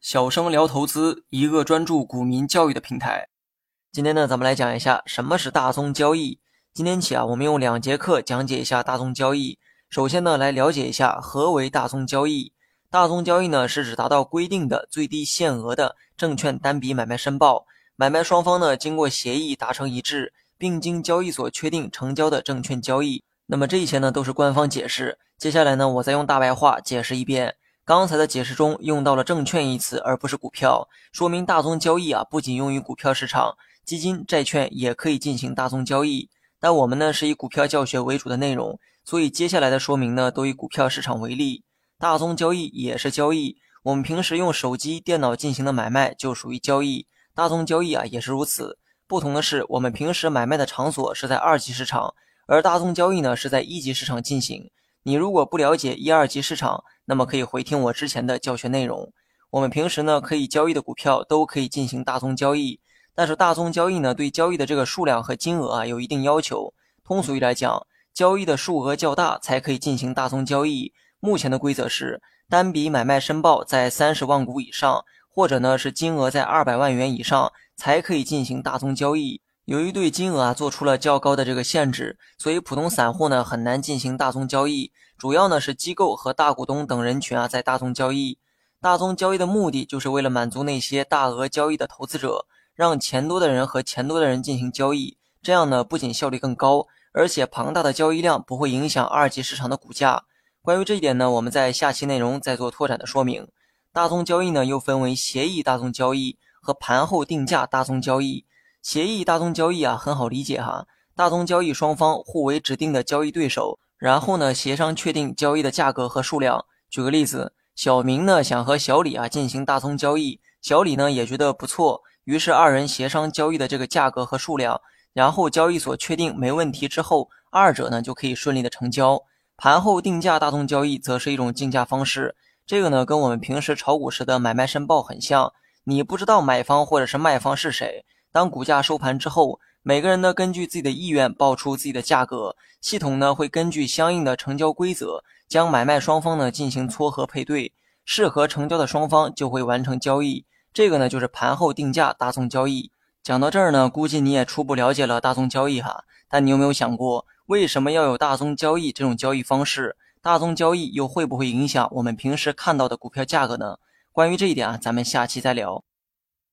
小生聊投资，一个专注股民教育的平台。今天呢，咱们来讲一下什么是大宗交易。今天起啊，我们用两节课讲解一下大宗交易。首先呢，来了解一下何为大宗交易。大宗交易呢，是指达到规定的最低限额的证券单笔买卖申报，买卖双方呢经过协议达成一致，并经交易所确定成交的证券交易。那么这一切呢，都是官方解释。接下来呢，我再用大白话解释一遍。刚才的解释中用到了证券一词，而不是股票，说明大宗交易啊，不仅用于股票市场，基金、债券也可以进行大宗交易。但我们呢是以股票教学为主的内容，所以接下来的说明呢都以股票市场为例。大宗交易也是交易，我们平时用手机、电脑进行的买卖就属于交易。大宗交易啊也是如此，不同的是我们平时买卖的场所是在二级市场，而大宗交易呢是在一级市场进行。你如果不了解一二级市场，那么可以回听我之前的教学内容。我们平时呢可以交易的股票都可以进行大宗交易。但是大宗交易呢，对交易的这个数量和金额啊有一定要求。通俗一来讲，交易的数额较大才可以进行大宗交易。目前的规则是，单笔买卖申报在三十万股以上，或者呢是金额在二百万元以上，才可以进行大宗交易。由于对金额啊做出了较高的这个限制，所以普通散户呢很难进行大宗交易。主要呢是机构和大股东等人群啊在大宗交易。大宗交易的目的就是为了满足那些大额交易的投资者。让钱多的人和钱多的人进行交易，这样呢不仅效率更高，而且庞大的交易量不会影响二级市场的股价。关于这一点呢，我们在下期内容再做拓展的说明。大宗交易呢又分为协议大宗交易和盘后定价大宗交易。协议大宗交易啊很好理解哈，大宗交易双方互为指定的交易对手，然后呢协商确定交易的价格和数量。举个例子，小明呢想和小李啊进行大宗交易，小李呢也觉得不错。于是二人协商交易的这个价格和数量，然后交易所确定没问题之后，二者呢就可以顺利的成交。盘后定价大宗交易则是一种竞价方式，这个呢跟我们平时炒股时的买卖申报很像。你不知道买方或者是卖方是谁，当股价收盘之后，每个人呢根据自己的意愿报出自己的价格，系统呢会根据相应的成交规则，将买卖双方呢进行撮合配对，适合成交的双方就会完成交易。这个呢就是盘后定价大宗交易。讲到这儿呢，估计你也初步了解了大宗交易哈。但你有没有想过，为什么要有大宗交易这种交易方式？大宗交易又会不会影响我们平时看到的股票价格呢？关于这一点啊，咱们下期再聊。